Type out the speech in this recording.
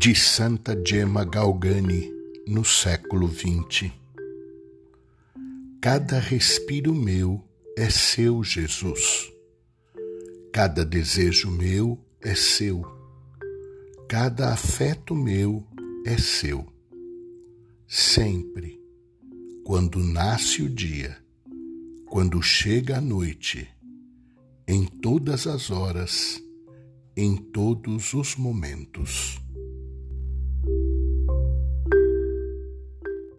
de Santa Gemma Galgani no século XX. Cada respiro meu é seu, Jesus. Cada desejo meu é seu. Cada afeto meu é seu. Sempre, quando nasce o dia, quando chega a noite, em todas as horas, em todos os momentos.